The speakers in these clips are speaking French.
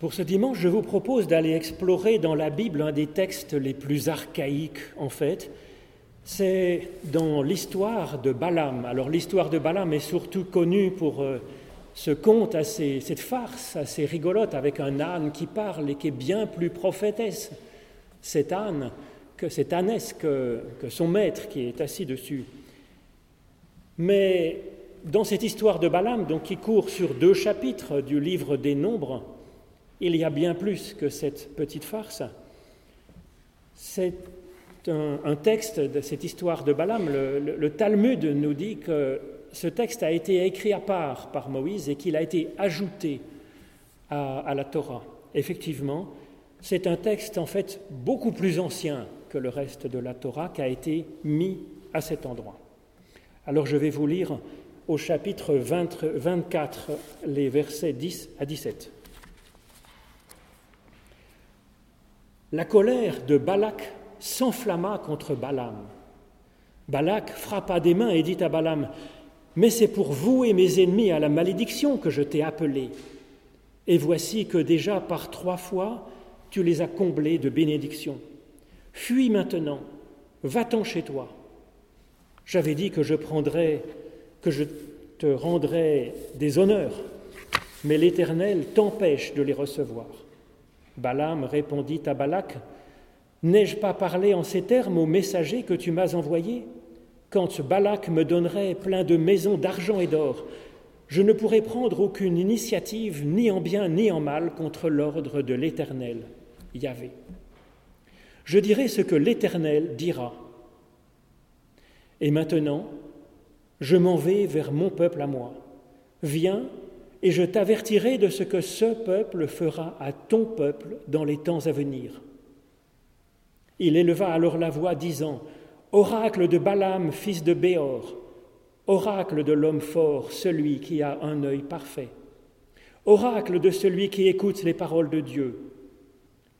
Pour ce dimanche, je vous propose d'aller explorer dans la Bible un des textes les plus archaïques, en fait. C'est dans l'histoire de Balaam. Alors l'histoire de Balaam est surtout connue pour euh, ce conte, assez, cette farce assez rigolote avec un âne qui parle et qui est bien plus prophétesse, cet âne, que cette ânesse que, que son maître qui est assis dessus. Mais dans cette histoire de Balaam, donc, qui court sur deux chapitres du livre des Nombres, il y a bien plus que cette petite farce. C'est un, texte de cette histoire de Balaam. Le, Talmud nous dit que ce texte a été écrit à part par Moïse et qu'il a été ajouté à, la Torah. Effectivement, c'est un texte en fait beaucoup plus ancien que le reste de la Torah qui a été mis à cet endroit. Alors je vais vous lire au chapitre 24 les versets 10 à 17. La colère de Balak s'enflamma contre Balaam. Balak frappa des mains et dit à Balaam Mais c'est pour vous et mes ennemis à la malédiction que je t'ai appelé. Et voici que déjà par trois fois tu les as comblés de bénédictions. Fuis maintenant, va-t'en chez toi. J'avais dit que je prendrais, que je te rendrais des honneurs, mais l'Éternel t'empêche de les recevoir. Balaam répondit à Balak N'ai-je pas parlé en ces termes au messager que tu m'as envoyé Quand Balak me donnerait plein de maisons d'argent et d'or, je ne pourrais prendre aucune initiative, ni en bien ni en mal, contre l'ordre de l'Éternel, Yahvé. Je dirai ce que l'Éternel dira. Et maintenant, je m'en vais vers mon peuple à moi. Viens et je t'avertirai de ce que ce peuple fera à ton peuple dans les temps à venir. Il éleva alors la voix, disant Oracle de Balaam, fils de Béor, oracle de l'homme fort, celui qui a un œil parfait, oracle de celui qui écoute les paroles de Dieu,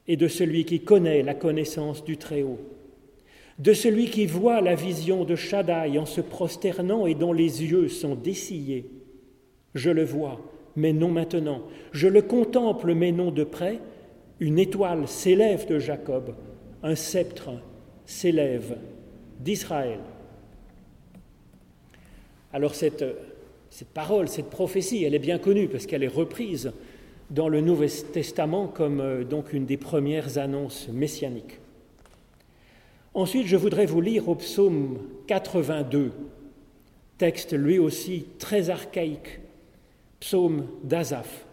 et de celui qui connaît la connaissance du Très-Haut, de celui qui voit la vision de Shaddai en se prosternant et dont les yeux sont dessillés je le vois, mais non maintenant. Je le contemple, mais non de près. Une étoile s'élève de Jacob, un sceptre s'élève d'Israël. Alors cette, parole, cette prophétie, elle est bien connue parce qu'elle est reprise dans le Nouveau Testament comme euh, donc une des premières annonces messianiques. Ensuite, je voudrais vous lire au psaume 82, texte lui aussi très archaïque, Psaume d'Azaph.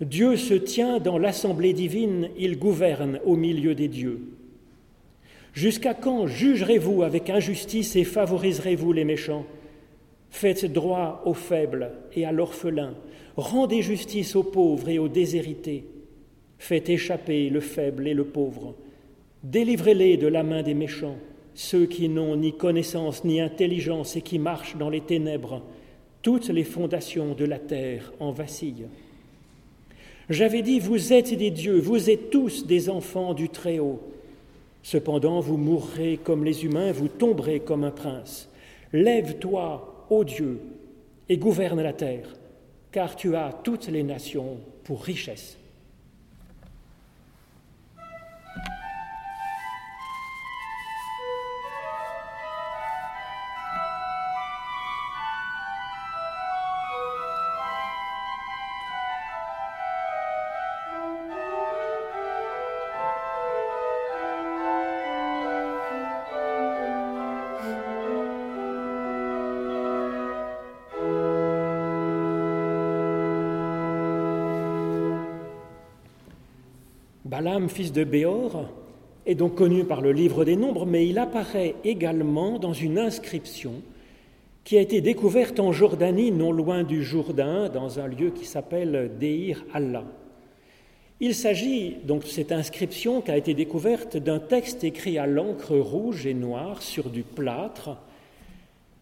Dieu se tient dans l'assemblée divine, il gouverne au milieu des dieux. Jusqu'à quand jugerez-vous avec injustice et favoriserez-vous les méchants? Faites droit aux faibles et à l'orphelin, rendez justice aux pauvres et aux déshérités. Faites échapper le faible et le pauvre. Délivrez-les de la main des méchants, ceux qui n'ont ni connaissance ni intelligence et qui marchent dans les ténèbres toutes les fondations de la terre en vacillent. J'avais dit, vous êtes des dieux, vous êtes tous des enfants du Très-Haut. Cependant, vous mourrez comme les humains, vous tomberez comme un prince. Lève-toi, ô Dieu, et gouverne la terre, car tu as toutes les nations pour richesse. Balaam, fils de Béor, est donc connu par le livre des Nombres, mais il apparaît également dans une inscription qui a été découverte en Jordanie, non loin du Jourdain, dans un lieu qui s'appelle Deir Allah. Il s'agit donc de cette inscription qui a été découverte d'un texte écrit à l'encre rouge et noire sur du plâtre.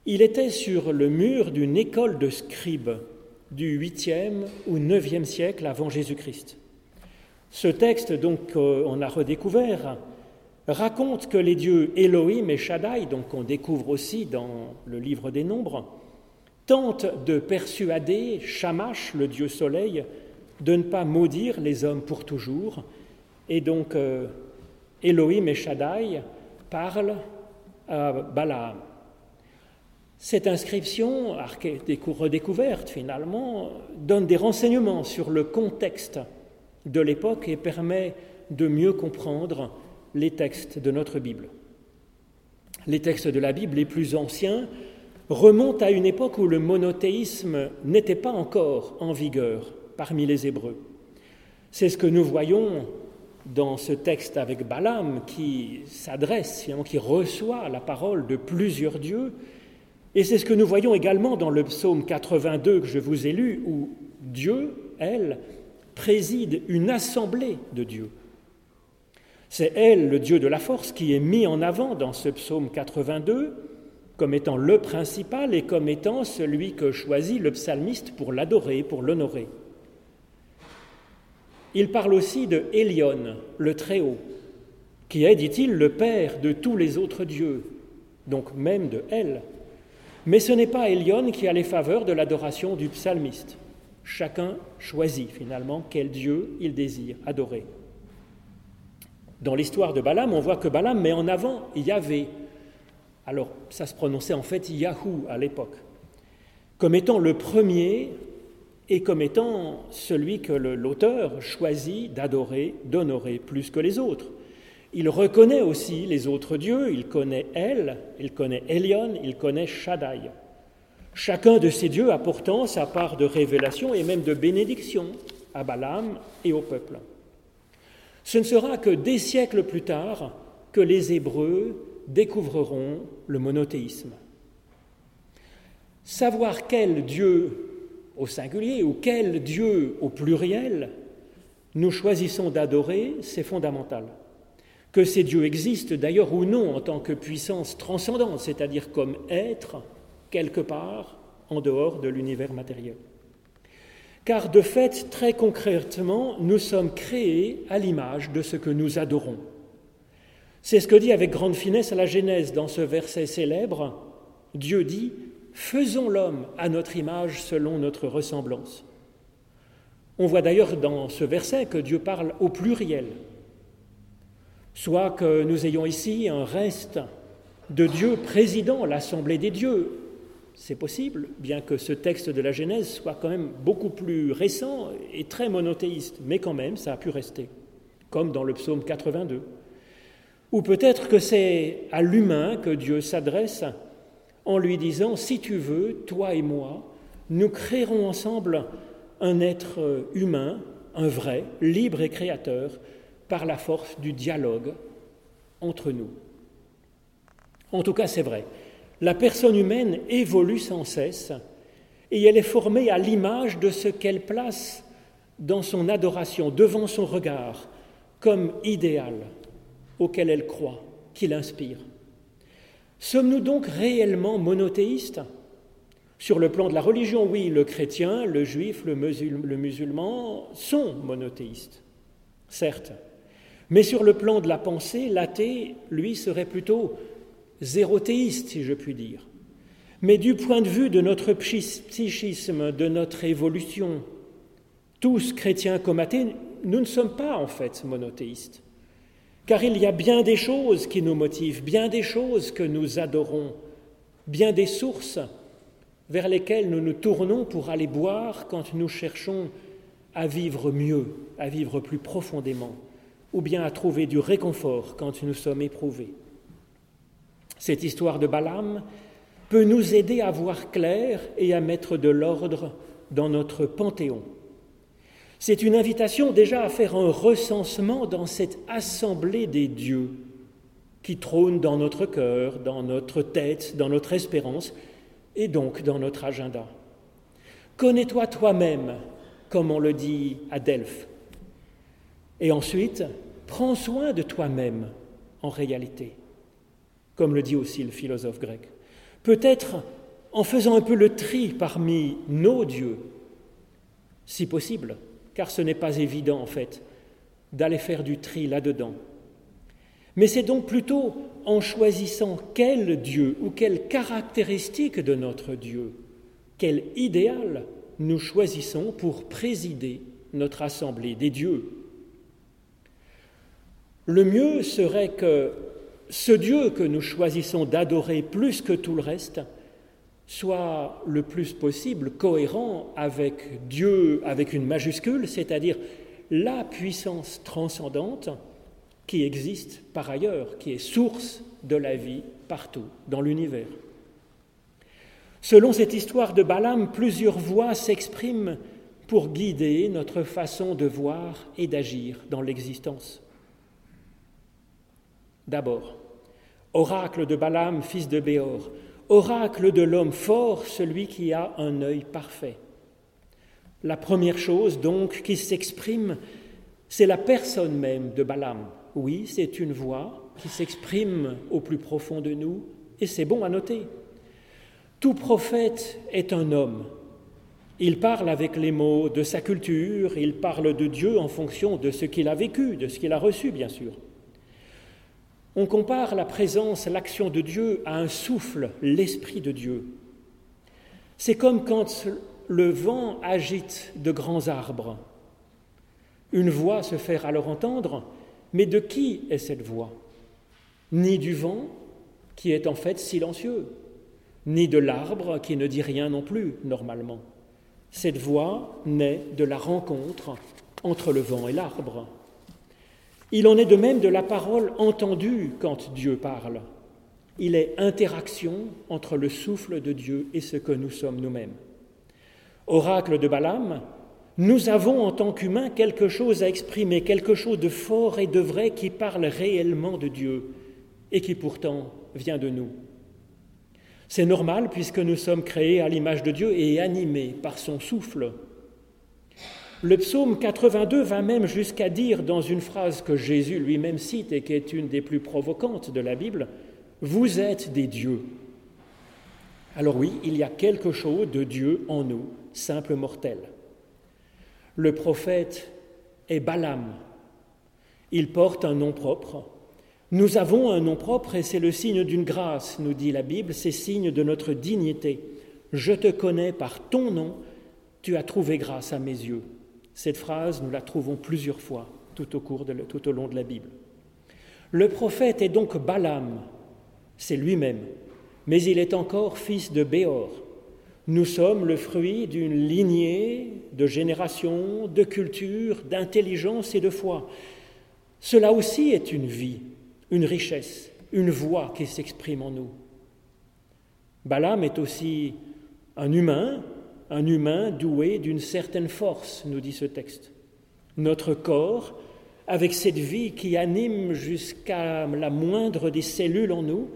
Il était sur le mur d'une école de scribes du 8e ou 9e siècle avant Jésus-Christ. Ce texte, donc, on a redécouvert, raconte que les dieux Elohim et Shaddai, donc qu'on découvre aussi dans le livre des Nombres, tentent de persuader Shamash, le dieu soleil, de ne pas maudire les hommes pour toujours. Et donc euh, Elohim et Shaddai parlent à Balaam. Cette inscription, redécouverte finalement, donne des renseignements sur le contexte de l'époque et permet de mieux comprendre les textes de notre Bible. Les textes de la Bible les plus anciens remontent à une époque où le monothéisme n'était pas encore en vigueur parmi les Hébreux. C'est ce que nous voyons dans ce texte avec Balaam qui s'adresse, qui reçoit la parole de plusieurs dieux. Et c'est ce que nous voyons également dans le psaume 82 que je vous ai lu, où Dieu, elle, préside une assemblée de dieux. C'est elle, le Dieu de la force, qui est mis en avant dans ce psaume 82 comme étant le principal et comme étant celui que choisit le psalmiste pour l'adorer, pour l'honorer. Il parle aussi de Élion, le Très-Haut, qui est, dit-il, le Père de tous les autres dieux, donc même de elle. Mais ce n'est pas Élion qui a les faveurs de l'adoration du psalmiste. Chacun choisit finalement quel Dieu il désire adorer. Dans l'histoire de Balaam, on voit que Balaam met en avant Yahvé. Alors, ça se prononçait en fait Yahou à l'époque, comme étant le premier et comme étant celui que l'auteur choisit d'adorer, d'honorer plus que les autres. Il reconnaît aussi les autres dieux, il connaît Elle, il connaît Elion, il connaît Shaddai. Chacun de ces dieux a pourtant sa part de révélation et même de bénédiction à Balaam et au peuple. Ce ne sera que des siècles plus tard que les Hébreux découvriront le monothéisme. Savoir quel Dieu au singulier ou quel Dieu au pluriel nous choisissons d'adorer, c'est fondamental. Que ces dieux existent d'ailleurs ou non en tant que puissance transcendante, c'est-à-dire comme être quelque part en dehors de l'univers matériel. Car de fait, très concrètement, nous sommes créés à l'image de ce que nous adorons. C'est ce que dit avec grande finesse la Genèse dans ce verset célèbre. Dieu dit Faisons l'homme à notre image selon notre ressemblance. On voit d'ailleurs dans ce verset que Dieu parle au pluriel. Soit que nous ayons ici un reste de Dieu présidant l'assemblée des dieux. C'est possible, bien que ce texte de la Genèse soit quand même beaucoup plus récent et très monothéiste, mais quand même ça a pu rester, comme dans le psaume 82. Ou peut-être que c'est à l'humain que Dieu s'adresse en lui disant, si tu veux, toi et moi, nous créerons ensemble un être humain, un vrai, libre et créateur, par la force du dialogue entre nous. En tout cas, c'est vrai. La personne humaine évolue sans cesse et elle est formée à l'image de ce qu'elle place dans son adoration, devant son regard, comme idéal auquel elle croit, qui l'inspire. Sommes-nous donc réellement monothéistes? Sur le plan de la religion, oui, le chrétien, le juif, le, musulman sont monothéistes, certes. Mais sur le plan de la pensée, l'athée, lui, serait plutôt zérothéiste, si je puis dire. Mais du point de vue de notre psychisme, de notre évolution, tous chrétiens comme athées, nous ne sommes pas en fait monothéistes car il y a bien des choses qui nous motivent, bien des choses que nous adorons, bien des sources vers lesquelles nous nous tournons pour aller boire quand nous cherchons à vivre mieux, à vivre plus profondément, ou bien à trouver du réconfort quand nous sommes éprouvés. Cette histoire de Balaam peut nous aider à voir clair et à mettre de l'ordre dans notre panthéon. C'est une invitation déjà à faire un recensement dans cette assemblée des dieux qui trône dans notre cœur, dans notre tête, dans notre espérance et donc dans notre agenda. Connais-toi toi-même, comme on le dit à Delphes. Et ensuite, prends soin de toi-même en réalité, comme le dit aussi le philosophe grec. Peut-être en faisant un peu le tri parmi nos dieux, si possible, car ce n'est pas évident en fait d'aller faire du tri là-dedans. Mais c'est donc plutôt en choisissant quel Dieu ou quelle caractéristique de notre Dieu, quel idéal nous choisissons pour présider notre assemblée des dieux. Le mieux serait que ce Dieu que nous choisissons d'adorer plus que tout le reste soit le plus possible cohérent avec Dieu avec une majuscule, c'est-à-dire la puissance transcendante qui existe par ailleurs, qui est source de la vie partout dans l'univers. Selon cette histoire de Balaam, plusieurs voix s'expriment pour guider notre façon de voir et d'agir dans l'existence. D'abord, oracle de Balaam, fils de Béor, oracle de l'homme fort, celui qui a un œil parfait. La première chose donc qui s'exprime, c'est la personne même de Balaam. Oui, c'est une voix qui s'exprime au plus profond de nous, et c'est bon à noter. Tout prophète est un homme. Il parle avec les mots de sa culture, il parle de Dieu en fonction de ce qu'il a vécu, de ce qu'il a reçu, bien sûr. On compare la présence, l'action de Dieu à un souffle, l'Esprit de Dieu. C'est comme quand le vent agite de grands arbres. Une voix se fait alors entendre, mais de qui est cette voix? Ni du vent, qui est en fait silencieux, ni de l'arbre qui ne dit rien non plus, normalement. Cette voix naît de la rencontre entre le vent et l'arbre. Il en est de même de la parole entendue quand Dieu parle. Il est interaction entre le souffle de Dieu et ce que nous sommes nous-mêmes. Oracle de Balaam, nous avons en tant qu'humains quelque chose à exprimer, quelque chose de fort et de vrai qui parle réellement de Dieu et qui pourtant vient de nous. C'est normal puisque nous sommes créés à l'image de Dieu et animés par son souffle. Le psaume 82 va même jusqu'à dire dans une phrase que Jésus lui-même cite et qui est une des plus provocantes de la Bible, Vous êtes des dieux. Alors oui, il y a quelque chose de Dieu en nous, simple mortel. Le prophète est Balaam. Il porte un nom propre. Nous avons un nom propre et c'est le signe d'une grâce, nous dit la Bible, c'est signe de notre dignité. Je te connais par ton nom, tu as trouvé grâce à mes yeux. Cette phrase, nous la trouvons plusieurs fois tout au, cours tout au long de la Bible. Le prophète est donc Balaam, c'est lui-même, mais il est encore fils de Béor. Nous sommes le fruit d'une lignée de générations, de culture, d'intelligence et de foi. Cela aussi est une vie, une richesse, une voix qui s'exprime en nous. Balaam est aussi un humain un humain doué d'une certaine force, nous dit ce texte. Notre corps, avec cette vie qui anime jusqu'à la moindre des cellules en nous,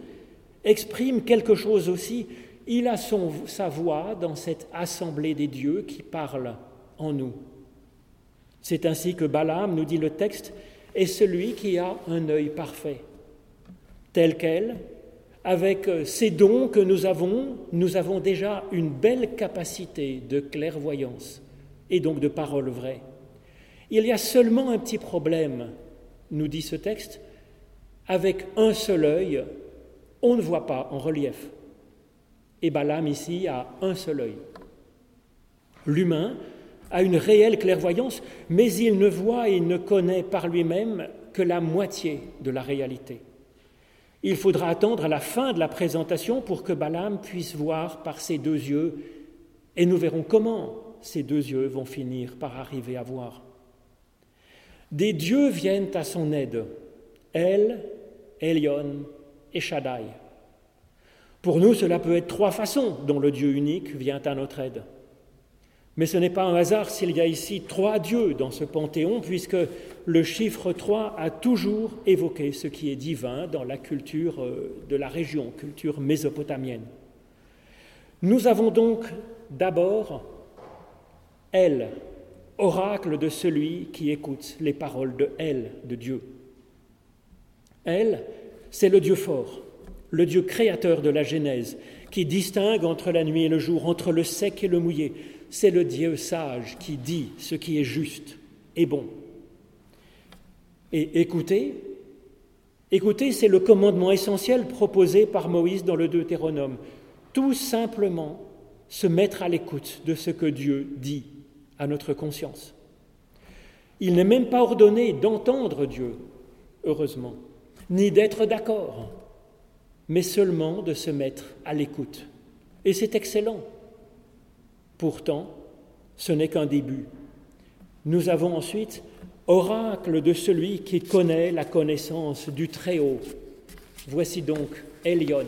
exprime quelque chose aussi. Il a son, sa voix dans cette assemblée des dieux qui parle en nous. C'est ainsi que Balaam, nous dit le texte, est celui qui a un œil parfait, tel quel avec euh, ces dons que nous avons, nous avons déjà une belle capacité de clairvoyance et donc de parole vraie. Il y a seulement un petit problème, nous dit ce texte, avec un seul œil, on ne voit pas en relief. Et Balaam ici a un seul œil. L'humain a une réelle clairvoyance, mais il ne voit et ne connaît par lui-même que la moitié de la réalité. Il faudra attendre la fin de la présentation pour que Balaam puisse voir par ses deux yeux, et nous verrons comment ces deux yeux vont finir par arriver à voir. Des dieux viennent à son aide, El, Elion et Shaddai. Pour nous, cela peut être trois façons dont le Dieu unique vient à notre aide. Mais ce n'est pas un hasard s'il y a ici trois dieux dans ce panthéon, puisque le chiffre 3 a toujours évoqué ce qui est divin dans la culture euh, de la région, culture mésopotamienne. Nous avons donc d'abord Elle, oracle de celui qui écoute les paroles de Elle, de Dieu. Elle, c'est le Dieu fort, le Dieu créateur de la Genèse, qui distingue entre la nuit et le jour, entre le sec et le mouillé, c'est le Dieu sage qui dit ce qui est juste et bon. Et écoutez, écoutez, c'est le commandement essentiel proposé par Moïse dans le Deutéronome. Tout simplement se mettre à l'écoute de ce que Dieu dit à notre conscience. Il n'est même pas ordonné d'entendre Dieu, heureusement, ni d'être d'accord, mais seulement de se mettre à l'écoute. Et c'est excellent. Pourtant, ce n'est qu'un début. Nous avons ensuite oracle de celui qui connaît la connaissance du Très-Haut. Voici donc Elion.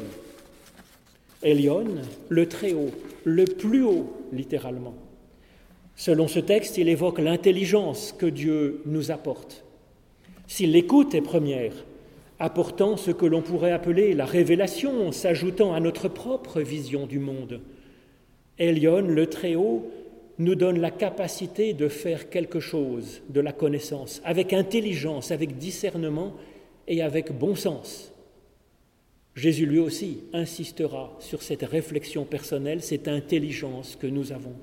Elion, le Très-Haut, le plus haut, littéralement. Selon ce texte, il évoque l'intelligence que Dieu nous apporte. Si l'écoute est première, apportant ce que l'on pourrait appeler la révélation, s'ajoutant à notre propre vision du monde, Elion, le Très-Haut, nous donne la capacité de faire quelque chose de la connaissance, avec intelligence, avec discernement et avec bon sens. Jésus lui aussi insistera sur cette réflexion personnelle, cette intelligence que nous avons.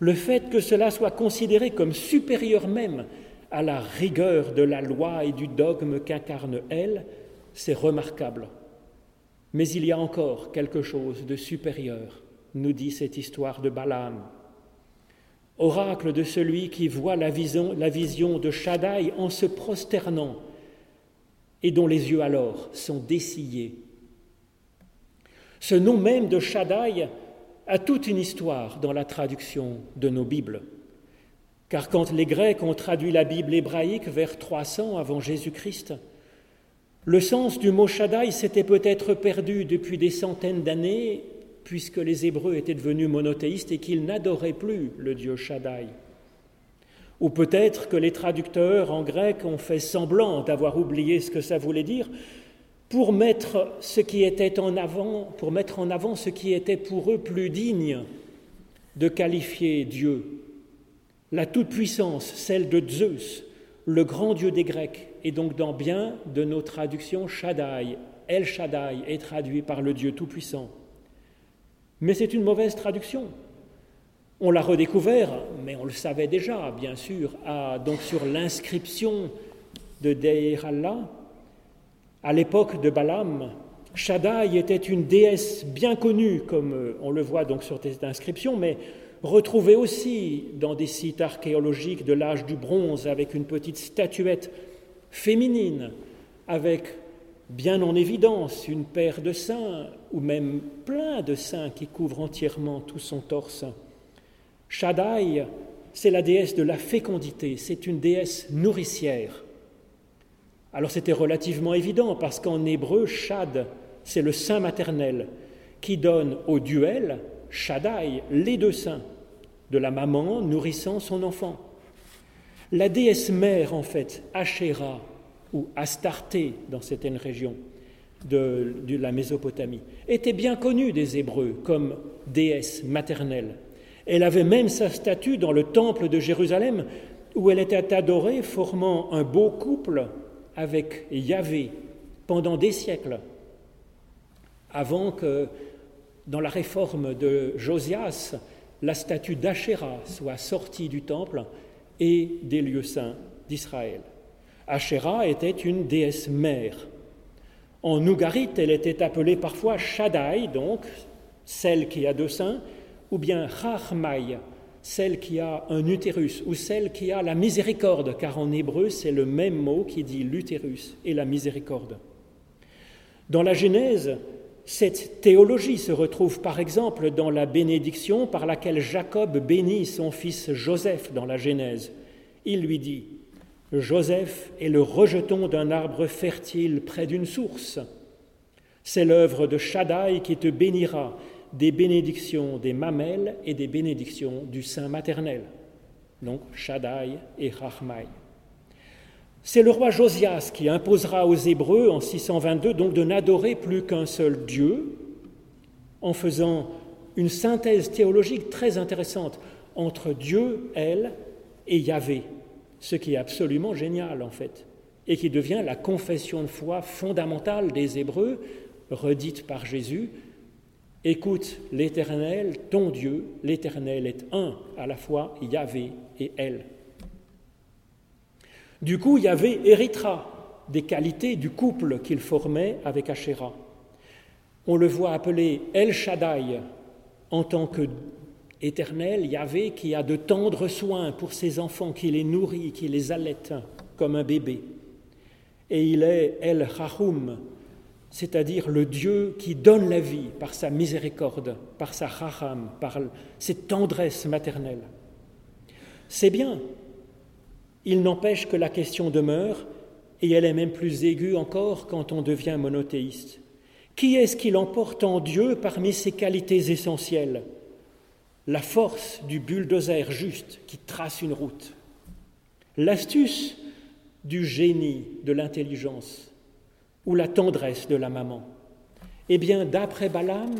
Le fait que cela soit considéré comme supérieur même à la rigueur de la loi et du dogme qu'incarne elle, c'est remarquable. Mais il y a encore quelque chose de supérieur, nous dit cette histoire de Balaam. Oracle de celui qui voit la vision, de Shaddai en se prosternant et dont les yeux alors sont dessillés. Ce nom même de Shaddai a toute une histoire dans la traduction de nos Bibles. Car quand les Grecs ont traduit la Bible hébraïque vers 300 avant Jésus-Christ, le sens du mot Shaddai s'était peut-être perdu depuis des centaines d'années, puisque les Hébreux étaient devenus monothéistes et qu'ils n'adoraient plus le Dieu Shaddai. Ou peut-être que les traducteurs en grec ont fait semblant d'avoir oublié ce que ça voulait dire, pour mettre ce qui était en avant, pour mettre en avant ce qui était pour eux plus digne de qualifier Dieu. La toute-puissance, celle de Zeus, le grand Dieu des Grecs, et donc dans bien de nos traductions, Shaddai, El Shaddai est traduit par le Dieu tout-puissant. Mais c'est une mauvaise traduction. On l'a redécouvert, mais on le savait déjà, bien sûr, donc sur l'inscription de Deir Allah, à l'époque de Balaam, Shaddai était une déesse bien connue, comme euh, on le voit donc sur cette inscription, mais retrouvée aussi dans des sites archéologiques de l'âge du bronze avec une petite statuette féminine, avec bien en évidence une paire de seins, ou même plein de seins qui couvrent entièrement tout son torse. Shaddai, c'est la déesse de la fécondité, c'est une déesse nourricière. Alors c'était relativement évident parce qu'en hébreu, Shad, c'est le saint maternel qui donne au duel Shaddai, les deux saints, de la maman nourrissant son enfant. La déesse mère, en fait, Asherah ou Astarté dans certaines régions de, la Mésopotamie, était bien connue des Hébreux comme déesse maternelle. Elle avait même sa statue dans le temple de Jérusalem où elle était adorée, formant un beau couple avec Yahvé pendant des siècles, avant que, dans la réforme de Josias, la statue d'Achéra soit sortie du temple et des lieux saints d'Israël. Achéra était une déesse mère. En Ougarit, elle était appelée parfois Shaddai, donc celle qui a deux seins, ou bien Chachmaï, celle qui a un utérus ou celle qui a la miséricorde, car en hébreu c'est le même mot qui dit l'utérus et la miséricorde. Dans la Genèse, cette théologie se retrouve par exemple dans la bénédiction par laquelle Jacob bénit son fils Joseph dans la Genèse. Il lui dit, Joseph est le rejeton d'un arbre fertile près d'une source. C'est l'œuvre de Shaddai qui te bénira des bénédictions des mamelles et des bénédictions du sein maternel, donc Shaddai et Rachmaï. C'est le roi Josias qui imposera aux Hébreux en 622 donc de n'adorer plus qu'un seul Dieu, en faisant une synthèse théologique très intéressante entre Dieu, elle, et Yahvé, ce qui est absolument génial en fait, et qui devient la confession de foi fondamentale des Hébreux, redite par Jésus, Écoute l'Éternel, ton Dieu, l'Éternel est un, à la fois Yahvé et elle. Du coup, Yahvé héritera des qualités du couple qu'il formait avec Asherah. On le voit appelé El Shaddai en tant que éternel, Yahvé, qui a de tendres soins pour ses enfants, qui les nourrit, qui les allaite comme un bébé. Et il est El Chahum, c'est-à-dire le Dieu qui donne la vie par sa miséricorde, par sa Chacham, par cette tendresse maternelle. C'est bien. Il n'empêche que la question demeure, et elle est même plus aiguë encore quand on devient monothéiste. Qui est-ce qui l'emporte en Dieu parmi ses qualités essentielles? La force du bulldozer juste qui trace une route, l'astuce du génie de l'intelligence ou la tendresse de la maman. Eh bien, d'après Balaam,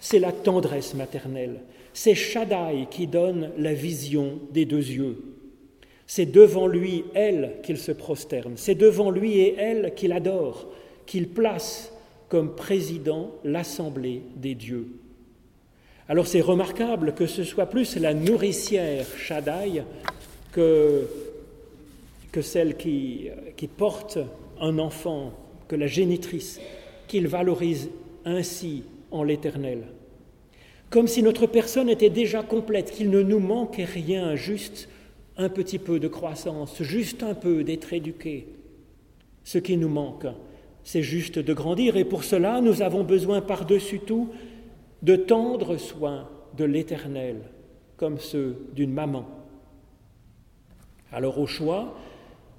c'est la tendresse maternelle, c'est Shaddai qui donne la vision des deux yeux. C'est devant lui, elle, qu'il se prosterne, c'est devant lui et elle qu'il adore, qu'il place comme président l'Assemblée des dieux. Alors c'est remarquable que ce soit plus la nourricière Shaddai que, que celle qui, qui porte un enfant, que la génitrice, qu'il valorise ainsi en l'Éternel. Comme si notre personne était déjà complète, qu'il ne nous manquait rien, juste un petit peu de croissance, juste un peu d'être éduqué. Ce qui nous manque, c'est juste de grandir et pour cela nous avons besoin par-dessus tout de tendre soins de l'Éternel, comme ceux d'une maman. Alors au choix,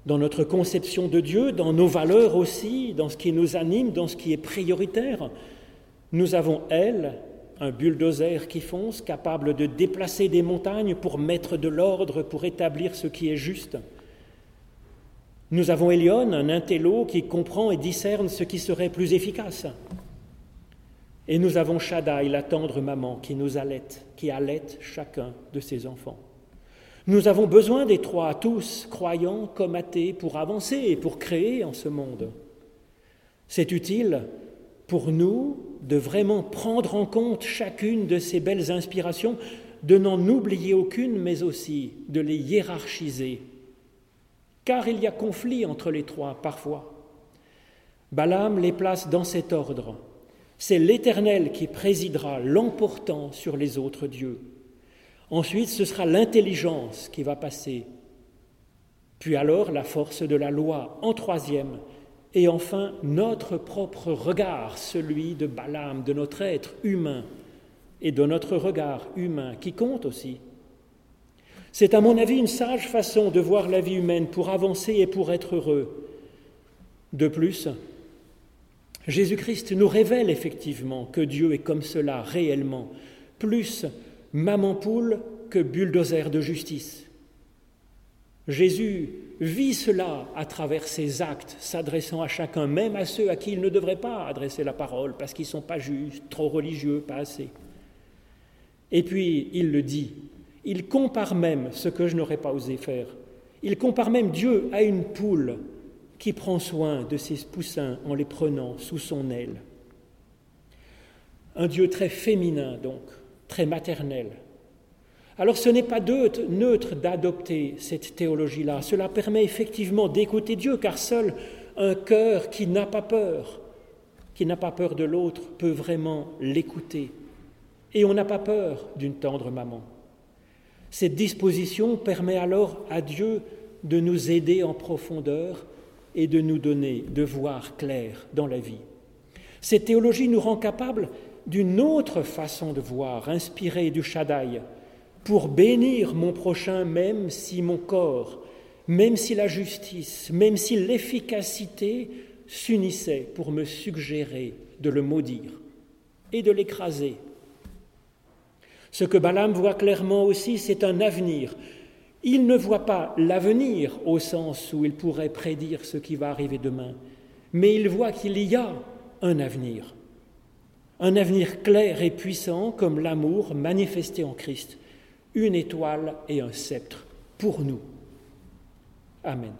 dans notre conception de Dieu, dans nos valeurs aussi, dans ce qui nous anime, dans ce qui est prioritaire, nous avons elle, un bulldozer qui fonce, capable de déplacer des montagnes pour mettre de l'ordre, pour établir ce qui est juste. Nous avons Elion, un intello qui comprend et discerne ce qui serait plus efficace. Et nous avons Shaddai, la tendre maman, qui nous allaite, qui allaite chacun de ses enfants. Nous avons besoin des trois, tous, croyants comme athées, pour avancer et pour créer en ce monde. C'est utile pour nous de vraiment prendre en compte chacune de ces belles inspirations, de n'en oublier aucune, mais aussi de les hiérarchiser car il y a conflit entre les trois parfois. Balaam les place dans cet ordre. C'est l'Éternel qui présidera l'emportant sur les autres dieux. Ensuite, ce sera l'intelligence qui va passer. Puis alors la force de la loi en troisième. Et enfin, notre propre regard, celui de Balaam, de notre être humain et de notre regard humain qui compte aussi. C'est à mon avis une sage façon de voir la vie humaine pour avancer et pour être heureux. De plus, Jésus-Christ nous révèle effectivement que Dieu est comme cela réellement, plus maman poule que bulldozer de justice. Jésus vit cela à travers ses actes, s'adressant à chacun, même à ceux à qui il ne devrait pas adresser la parole, parce qu'ils ne sont pas justes, trop religieux, pas assez. Et puis il le dit il compare même ce que je n'aurais pas osé faire. Il compare même Dieu à une poule qui prend soin de ses poussins en les prenant sous son aile. Un Dieu très féminin, donc, très maternel. Alors ce n'est pas neutre d'adopter cette théologie-là. Cela permet effectivement d'écouter Dieu, car seul un cœur qui n'a pas peur, qui n'a pas peur de l'autre, peut vraiment l'écouter. Et on n'a pas peur d'une tendre maman. Cette disposition permet alors à Dieu de nous aider en profondeur et de nous donner de voir clair dans la vie. Cette théologie nous rend capables d'une autre façon de voir, inspirée du Shaddai, pour bénir mon prochain même si mon corps, même si la justice, même si l'efficacité s'unissaient pour me suggérer de le maudire et de l'écraser ce que Balaam voit clairement aussi, c'est un avenir. Il ne voit pas l'avenir au sens où il pourrait prédire ce qui va arriver demain, mais il voit qu'il y a un avenir. Un avenir clair et puissant comme l'amour manifesté en Christ, une étoile et un sceptre pour nous. Amen.